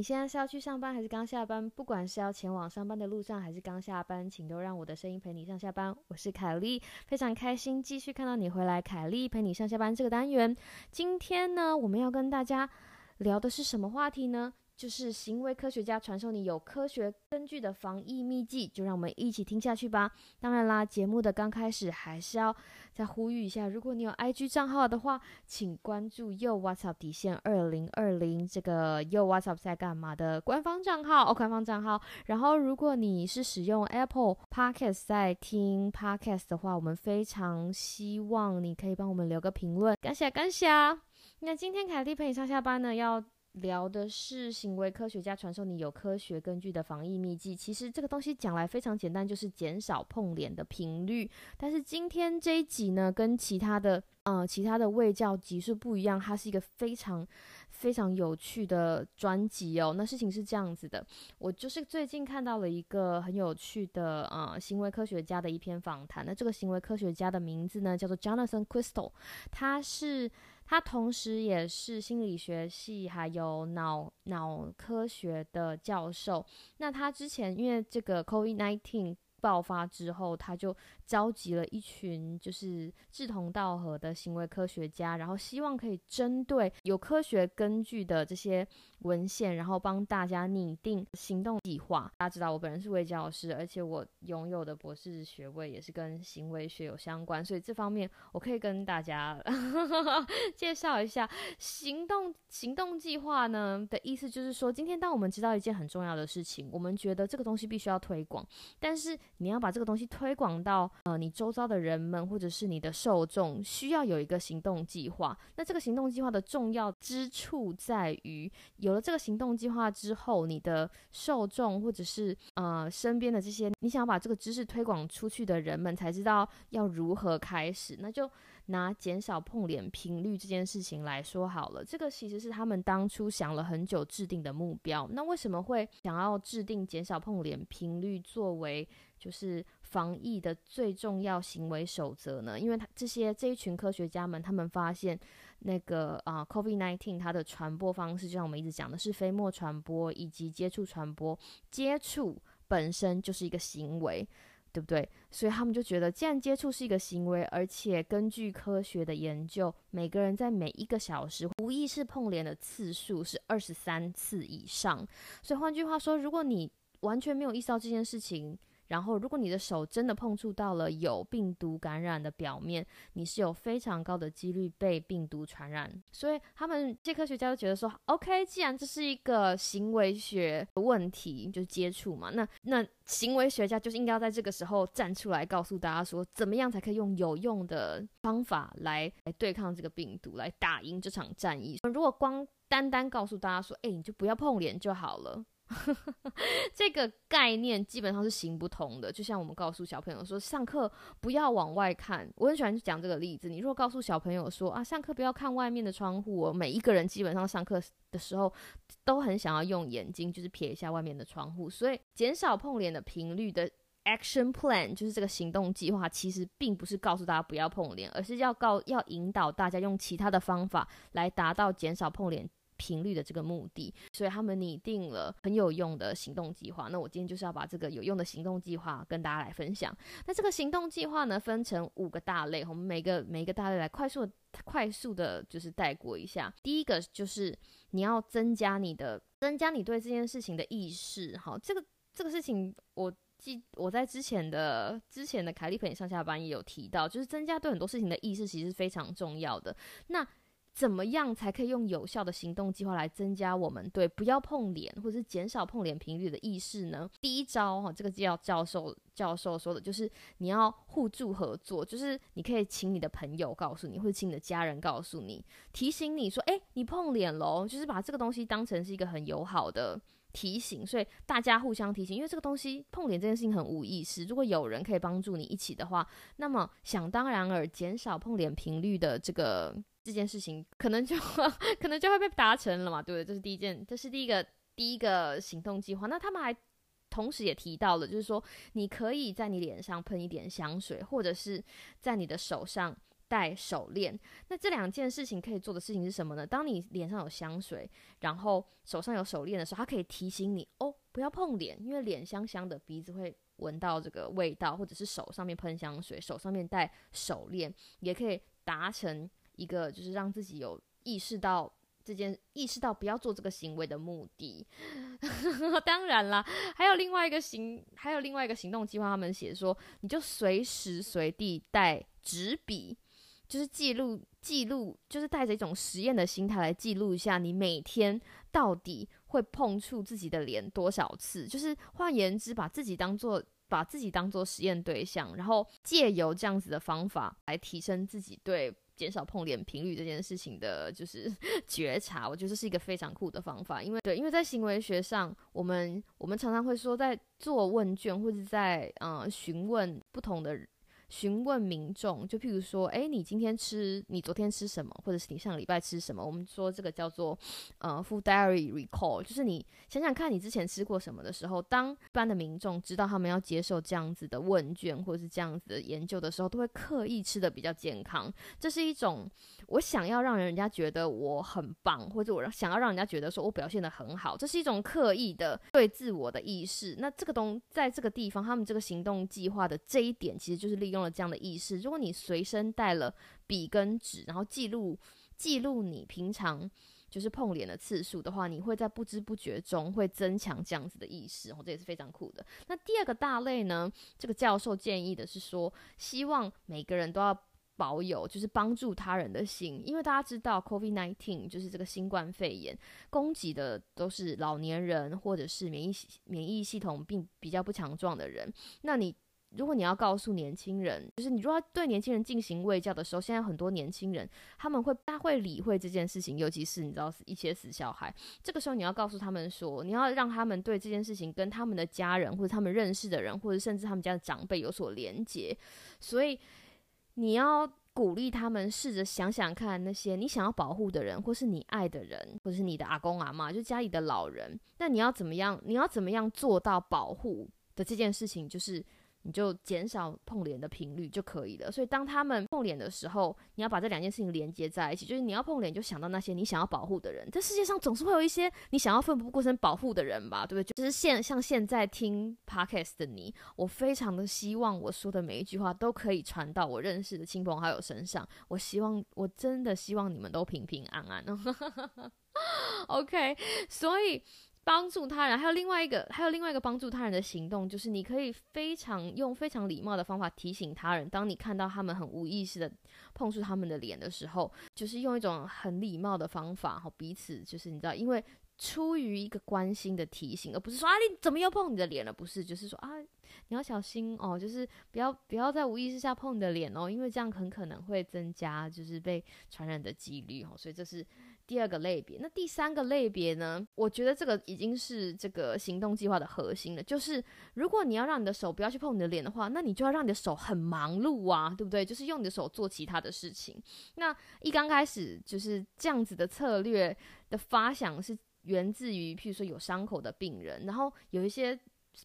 你现在是要去上班还是刚下班？不管是要前往上班的路上还是刚下班，请都让我的声音陪你上下班。我是凯丽，非常开心继续看到你回来。凯丽陪你上下班这个单元，今天呢，我们要跟大家聊的是什么话题呢？就是行为科学家传授你有科学根据的防疫秘籍，就让我们一起听下去吧。当然啦，节目的刚开始还是要再呼吁一下，如果你有 IG 账号的话，请关注 Yo What's Up 底线二零二零这个 Yo What's Up 在干嘛的官方账号哦，官方账号。然后，如果你是使用 Apple Podcast 在听 Podcast 的话，我们非常希望你可以帮我们留个评论，感谢感谢。那今天凯蒂陪你上下班呢，要。聊的是行为科学家传授你有科学根据的防疫秘籍。其实这个东西讲来非常简单，就是减少碰脸的频率。但是今天这一集呢，跟其他的呃其他的卫教集数不一样，它是一个非常非常有趣的专辑哦。那事情是这样子的，我就是最近看到了一个很有趣的呃行为科学家的一篇访谈。那这个行为科学家的名字呢，叫做 Jonathan Crystal，他是。他同时也是心理学系还有脑脑科学的教授。那他之前因为这个 COVID-19 爆发之后，他就召集了一群就是志同道合的行为科学家，然后希望可以针对有科学根据的这些文献，然后帮大家拟定行动计划。大家知道我本人是位教师，而且我拥有的博士学位也是跟行为学有相关，所以这方面我可以跟大家 介绍一下行动行动计划呢的意思，就是说今天当我们知道一件很重要的事情，我们觉得这个东西必须要推广，但是你要把这个东西推广到呃你周遭的人们或者是你的受众，需要有一个行动计划。那这个行动计划的重要之处在于，有了这个行动计划之后，你的受众或者是呃身边的这些你想要把这个知识推广出去的人们，才知道要如何开始。那就拿减少碰脸频率这件事情来说好了，这个其实是他们当初想了很久制定的目标。那为什么会想要制定减少碰脸频率作为？就是防疫的最重要行为守则呢，因为他这些这一群科学家们，他们发现那个啊，COVID-19 它的传播方式，就像我们一直讲的是飞沫传播以及接触传播，接触本身就是一个行为，对不对？所以他们就觉得，既然接触是一个行为，而且根据科学的研究，每个人在每一个小时无意识碰脸的次数是二十三次以上，所以换句话说，如果你完全没有意识到这件事情，然后，如果你的手真的碰触到了有病毒感染的表面，你是有非常高的几率被病毒传染。所以，他们这科学家就觉得说，OK，既然这是一个行为学问题，就是接触嘛，那那行为学家就是应该要在这个时候站出来，告诉大家说，怎么样才可以用有用的方法来来对抗这个病毒，来打赢这场战役。如果光单单告诉大家说，哎，你就不要碰脸就好了。这个概念基本上是行不通的。就像我们告诉小朋友说，上课不要往外看。我很喜欢讲这个例子。你如果告诉小朋友说啊，上课不要看外面的窗户，每一个人基本上上课的时候都很想要用眼睛，就是瞥一下外面的窗户。所以，减少碰脸的频率的 action plan 就是这个行动计划，其实并不是告诉大家不要碰脸，而是要告要引导大家用其他的方法来达到减少碰脸。频率的这个目的，所以他们拟定了很有用的行动计划。那我今天就是要把这个有用的行动计划跟大家来分享。那这个行动计划呢，分成五个大类，我们每个每一个大类来快速快速的，就是带过一下。第一个就是你要增加你的增加你对这件事情的意识。好，这个这个事情我记我在之前的之前的凯利陪你上下班也有提到，就是增加对很多事情的意识其实是非常重要的。那怎么样才可以用有效的行动计划来增加我们对不要碰脸或者是减少碰脸频率的意识呢？第一招哈，这个叫教授教授说的就是你要互助合作，就是你可以请你的朋友告诉你，或者请你的家人告诉你，提醒你说，哎，你碰脸喽，就是把这个东西当成是一个很友好的。提醒，所以大家互相提醒，因为这个东西碰脸这件事情很无意识。如果有人可以帮助你一起的话，那么想当然而减少碰脸频率的这个这件事情，可能就 可能就会被达成了嘛？对不对？这是第一件，这是第一个第一个行动计划。那他们还同时也提到了，就是说你可以在你脸上喷一点香水，或者是在你的手上。戴手链，那这两件事情可以做的事情是什么呢？当你脸上有香水，然后手上有手链的时候，它可以提醒你哦，不要碰脸，因为脸香香的，鼻子会闻到这个味道，或者是手上面喷香水，手上面戴手链，也可以达成一个就是让自己有意识到这件，意识到不要做这个行为的目的。当然啦，还有另外一个行，还有另外一个行动计划，他们写说，你就随时随地带纸笔。就是记录记录，就是带着一种实验的心态来记录一下，你每天到底会碰触自己的脸多少次？就是换言之，把自己当做把自己当做实验对象，然后借由这样子的方法来提升自己对减少碰脸频率这件事情的，就是 觉察。我觉得这是一个非常酷的方法，因为对，因为在行为学上，我们我们常常会说，在做问卷或者在呃询问不同的。询问民众，就譬如说，哎，你今天吃，你昨天吃什么，或者是你上礼拜吃什么？我们说这个叫做呃，food diary recall，就是你想想看你之前吃过什么的时候，当一般的民众知道他们要接受这样子的问卷或者是这样子的研究的时候，都会刻意吃的比较健康。这是一种我想要让人家觉得我很棒，或者我想要让人家觉得说我表现的很好，这是一种刻意的对自我的意识。那这个东在这个地方，他们这个行动计划的这一点，其实就是利用。了这样的意识，如果你随身带了笔跟纸，然后记录记录你平常就是碰脸的次数的话，你会在不知不觉中会增强这样子的意识，哦，这也是非常酷的。那第二个大类呢，这个教授建议的是说，希望每个人都要保有就是帮助他人的心，因为大家知道 COVID nineteen 就是这个新冠肺炎攻击的都是老年人或者是免疫免疫系统并比较不强壮的人，那你。如果你要告诉年轻人，就是你如果要对年轻人进行喂教的时候，现在很多年轻人他们会他会理会这件事情，尤其是你知道一些死小孩，这个时候你要告诉他们说，你要让他们对这件事情跟他们的家人或者他们认识的人，或者甚至他们家的长辈有所连结，所以你要鼓励他们试着想想看那些你想要保护的人，或是你爱的人，或是你的阿公阿妈，就家里的老人，那你要怎么样？你要怎么样做到保护的这件事情，就是。你就减少碰脸的频率就可以了。所以当他们碰脸的时候，你要把这两件事情连接在一起，就是你要碰脸，就想到那些你想要保护的人。这世界上总是会有一些你想要奋不顾身保护的人吧，对不对？就是现像现在听 podcast 的你，我非常的希望我说的每一句话都可以传到我认识的亲朋好友身上。我希望，我真的希望你们都平平安安。OK，所以。帮助他人，还有另外一个，还有另外一个帮助他人的行动，就是你可以非常用非常礼貌的方法提醒他人。当你看到他们很无意识的碰触他们的脸的时候，就是用一种很礼貌的方法，好彼此就是你知道，因为出于一个关心的提醒，而不是说啊你怎么又碰你的脸了？不是，就是说啊你要小心哦，就是不要不要在无意识下碰你的脸哦，因为这样很可能会增加就是被传染的几率哦，所以这是。第二个类别，那第三个类别呢？我觉得这个已经是这个行动计划的核心了。就是如果你要让你的手不要去碰你的脸的话，那你就要让你的手很忙碌啊，对不对？就是用你的手做其他的事情。那一刚开始就是这样子的策略的发想是源自于，譬如说有伤口的病人，然后有一些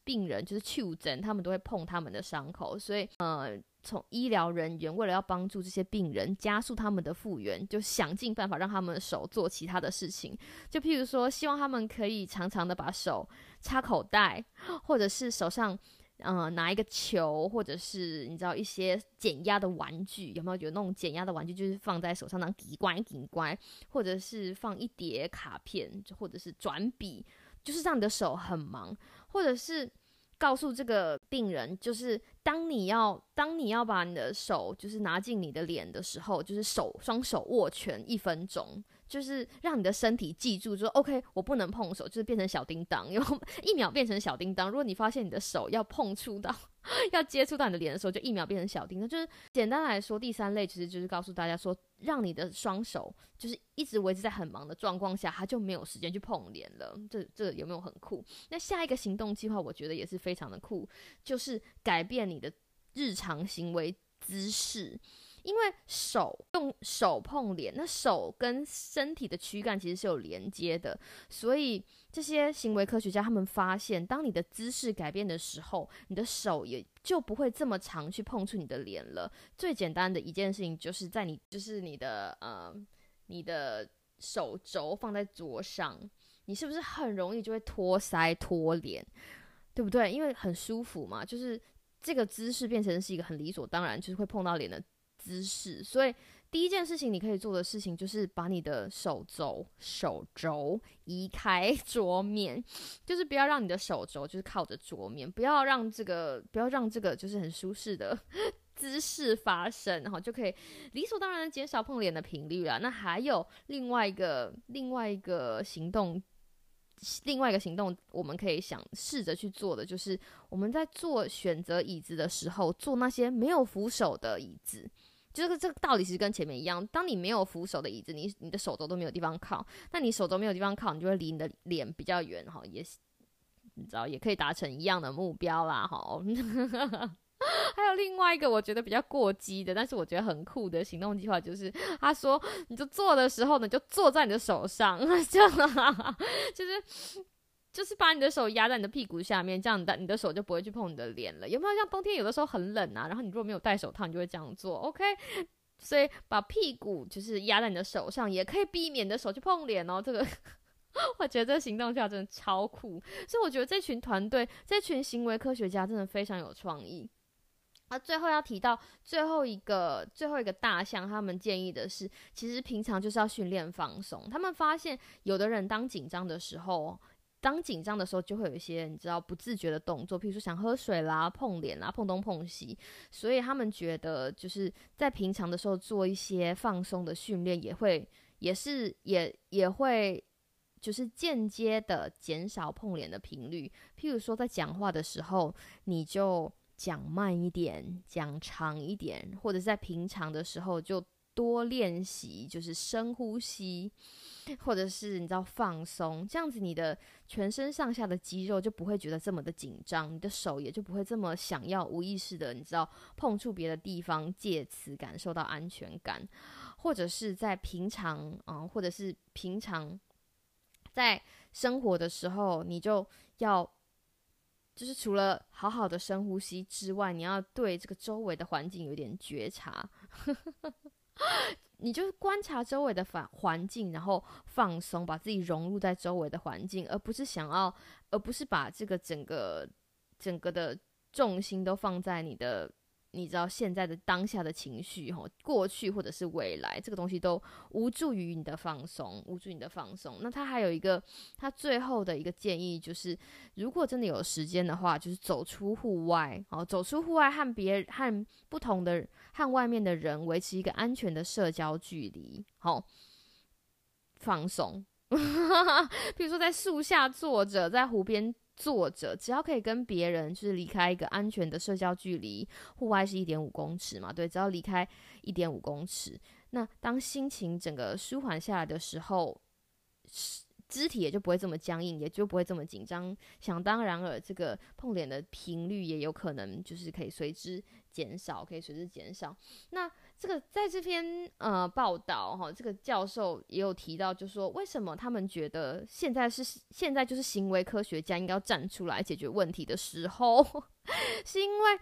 病人就是去诊，他们都会碰他们的伤口，所以呃。从医疗人员为了要帮助这些病人加速他们的复原，就想尽办法让他们手做其他的事情。就譬如说，希望他们可以常常的把手插口袋，或者是手上嗯拿一个球，或者是你知道一些减压的玩具，有没有？有那种减压的玩具，就是放在手上当底乖底乖，或者是放一叠卡片，或者是转笔，就是让你的手很忙，或者是。告诉这个病人，就是当你要当你要把你的手就是拿进你的脸的时候，就是手双手握拳一分钟。就是让你的身体记住，说 OK，我不能碰手，就是变成小叮当，因为 一秒变成小叮当。如果你发现你的手要碰触到、要接触到你的脸的时候，就一秒变成小叮当。就是简单来说，第三类其实就是告诉大家说，让你的双手就是一直维持在很忙的状况下，他就没有时间去碰脸了。这这有没有很酷？那下一个行动计划，我觉得也是非常的酷，就是改变你的日常行为姿势。因为手用手碰脸，那手跟身体的躯干其实是有连接的，所以这些行为科学家他们发现，当你的姿势改变的时候，你的手也就不会这么长去碰触你的脸了。最简单的一件事情就是在你就是你的呃你的手肘放在桌上，你是不是很容易就会托腮托脸，对不对？因为很舒服嘛，就是这个姿势变成是一个很理所当然，就是会碰到脸的。姿势，所以第一件事情你可以做的事情就是把你的手肘手肘移开 桌面，就是不要让你的手肘就是靠着桌面，不要让这个不要让这个就是很舒适的 姿势发生，然后就可以理所当然减少碰脸的频率了。那还有另外一个另外一个行动，另外一个行动我们可以想试着去做的，就是我们在做选择椅子的时候，做那些没有扶手的椅子。这个这个道理其实跟前面一样，当你没有扶手的椅子，你你的手肘都没有地方靠，那你手肘没有地方靠，你就会离你的脸比较远哈，也你知道也可以达成一样的目标啦哈。还有另外一个我觉得比较过激的，但是我觉得很酷的行动计划，就是他说你就坐的时候呢，就坐在你的手上，这 样就是。就是把你的手压在你的屁股下面，这样的你的手就不会去碰你的脸了。有没有像冬天有的时候很冷啊？然后你如果没有戴手套，你就会这样做。OK，所以把屁股就是压在你的手上，也可以避免的手去碰脸哦。这个 我觉得这个行动跳真的超酷。所以我觉得这群团队、这群行为科学家真的非常有创意。啊，最后要提到最后一个最后一个大项，他们建议的是，其实平常就是要训练放松。他们发现有的人当紧张的时候。当紧张的时候，就会有一些你知道不自觉的动作，譬如说想喝水啦、碰脸啦、碰东碰西。所以他们觉得，就是在平常的时候做一些放松的训练，也会也是也也会就是间接的减少碰脸的频率。譬如说在讲话的时候，你就讲慢一点，讲长一点，或者在平常的时候就多练习，就是深呼吸。或者是你知道放松，这样子你的全身上下的肌肉就不会觉得这么的紧张，你的手也就不会这么想要无意识的，你知道碰触别的地方，借此感受到安全感。或者是在平常啊，或者是平常在生活的时候，你就要就是除了好好的深呼吸之外，你要对这个周围的环境有点觉察。你就观察周围的环环境，然后放松，把自己融入在周围的环境，而不是想要，而不是把这个整个整个的重心都放在你的。你知道现在的当下的情绪，哈，过去或者是未来，这个东西都无助于你的放松，无助你的放松。那他还有一个，他最后的一个建议就是，如果真的有时间的话，就是走出户外，哦，走出户外和别和不同的和外面的人维持一个安全的社交距离，好，放松。比如说在树下坐着，在湖边。坐着，只要可以跟别人就是离开一个安全的社交距离，户外是一点五公尺嘛？对，只要离开一点五公尺，那当心情整个舒缓下来的时候，肢体也就不会这么僵硬，也就不会这么紧张。想当然尔，这个碰脸的频率也有可能就是可以随之减少，可以随之减少。那这个在这篇呃报道哈，这个教授也有提到，就说为什么他们觉得现在是现在就是行为科学家应该要站出来解决问题的时候，是因为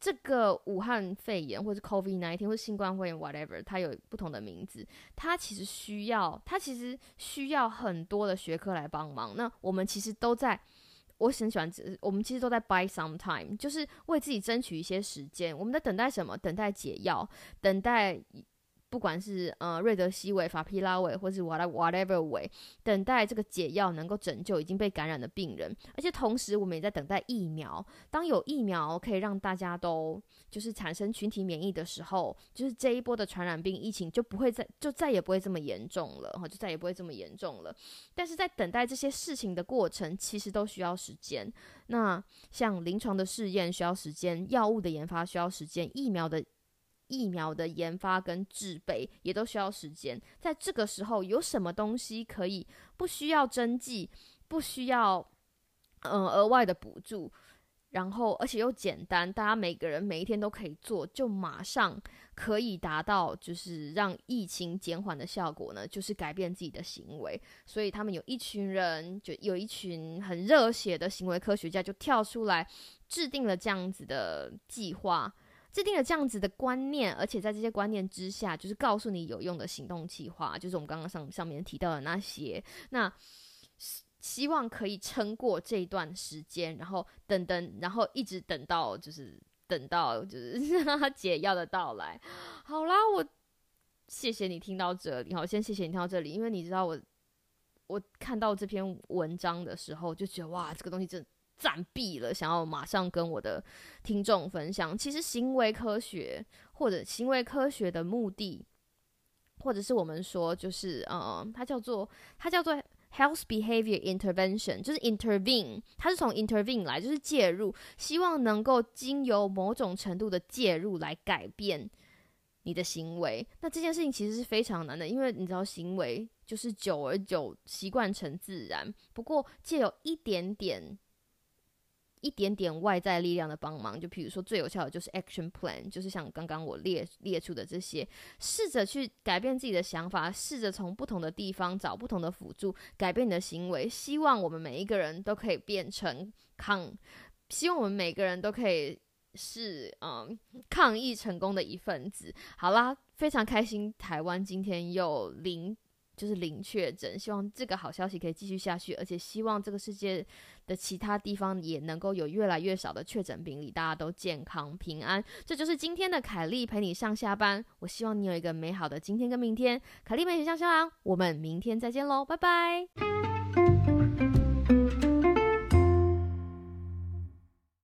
这个武汉肺炎或者 COVID nineteen 或新冠肺炎 whatever，它有不同的名字，它其实需要它其实需要很多的学科来帮忙。那我们其实都在。我很喜欢，我们其实都在 buy some time，就是为自己争取一些时间。我们在等待什么？等待解药，等待不管是呃瑞德西韦、法匹拉韦，或是 whatever 韦，等待这个解药能够拯救已经被感染的病人，而且同时我们也在等待疫苗。当有疫苗可以让大家都就是产生群体免疫的时候，就是这一波的传染病疫情就不会再就再也不会这么严重了，哈，就再也不会这么严重了。但是在等待这些事情的过程，其实都需要时间。那像临床的试验需要时间，药物的研发需要时间，疫苗的。疫苗的研发跟制备也都需要时间，在这个时候有什么东西可以不需要针剂，不需要嗯额外的补助，然后而且又简单，大家每个人每一天都可以做，就马上可以达到就是让疫情减缓的效果呢？就是改变自己的行为。所以他们有一群人，就有一群很热血的行为科学家就跳出来制定了这样子的计划。制定了这样子的观念，而且在这些观念之下，就是告诉你有用的行动计划，就是我们刚刚上上面提到的那些。那希望可以撑过这一段时间，然后等等，然后一直等到就是等到就是 解药的到来。好啦，我谢谢你听到这里，好，先谢谢你听到这里，因为你知道我我看到这篇文章的时候，就觉得哇，这个东西真。暂避了，想要马上跟我的听众分享。其实行为科学或者行为科学的目的，或者是我们说就是呃，它叫做它叫做 health behavior intervention，就是 intervene，它是从 intervene 来，就是介入，希望能够经由某种程度的介入来改变你的行为。那这件事情其实是非常难的，因为你知道行为就是久而久习惯成自然。不过借有一点点。一点点外在力量的帮忙，就比如说最有效的就是 action plan，就是像刚刚我列列出的这些，试着去改变自己的想法，试着从不同的地方找不同的辅助，改变你的行为。希望我们每一个人都可以变成抗，希望我们每个人都可以是嗯抗疫成功的一份子。好啦，非常开心，台湾今天又零。就是零确诊，希望这个好消息可以继续下去，而且希望这个世界的其他地方也能够有越来越少的确诊病例，大家都健康平安。这就是今天的凯丽陪你上下班，我希望你有一个美好的今天跟明天。凯丽陪你上下班，我们明天再见喽，拜拜。